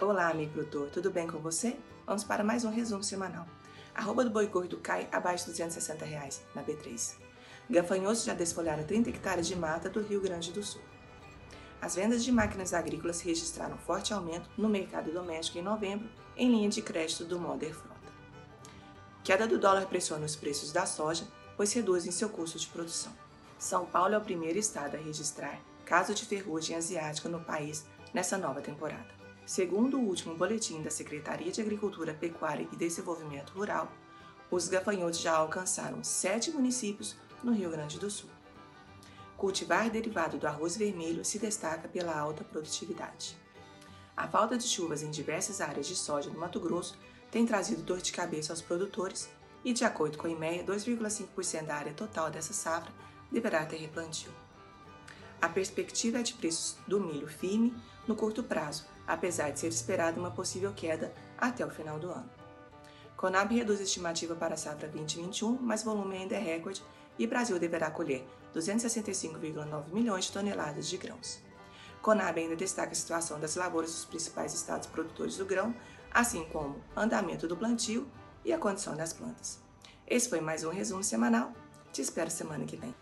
Olá, amigo produtor, tudo bem com você? Vamos para mais um resumo semanal. Arroba do boi gordo cai abaixo de 260 reais na B3. Gafanhotos já desfolharam 30 hectares de mata do Rio Grande do Sul. As vendas de máquinas agrícolas registraram forte aumento no mercado doméstico em novembro, em linha de crédito do Modern Frota. Queda do dólar pressiona os preços da soja, pois reduzem seu custo de produção. São Paulo é o primeiro estado a registrar caso de ferrugem asiática no país nessa nova temporada. Segundo o último boletim da Secretaria de Agricultura, Pecuária e Desenvolvimento Rural, os gafanhotos já alcançaram sete municípios no Rio Grande do Sul. Cultivar derivado do arroz vermelho se destaca pela alta produtividade. A falta de chuvas em diversas áreas de soja no Mato Grosso tem trazido dor de cabeça aos produtores e, de acordo com a IMEA, 2,5% da área total dessa safra deverá ter replantio. A perspectiva é de preços do milho firme no curto prazo, apesar de ser esperada uma possível queda até o final do ano. Conab reduz a estimativa para a safra 2021, mas volume ainda é recorde e Brasil deverá colher 265,9 milhões de toneladas de grãos. Conab ainda destaca a situação das lavouras dos principais estados produtores do grão, assim como andamento do plantio e a condição das plantas. Esse foi mais um resumo semanal. Te espero semana que vem.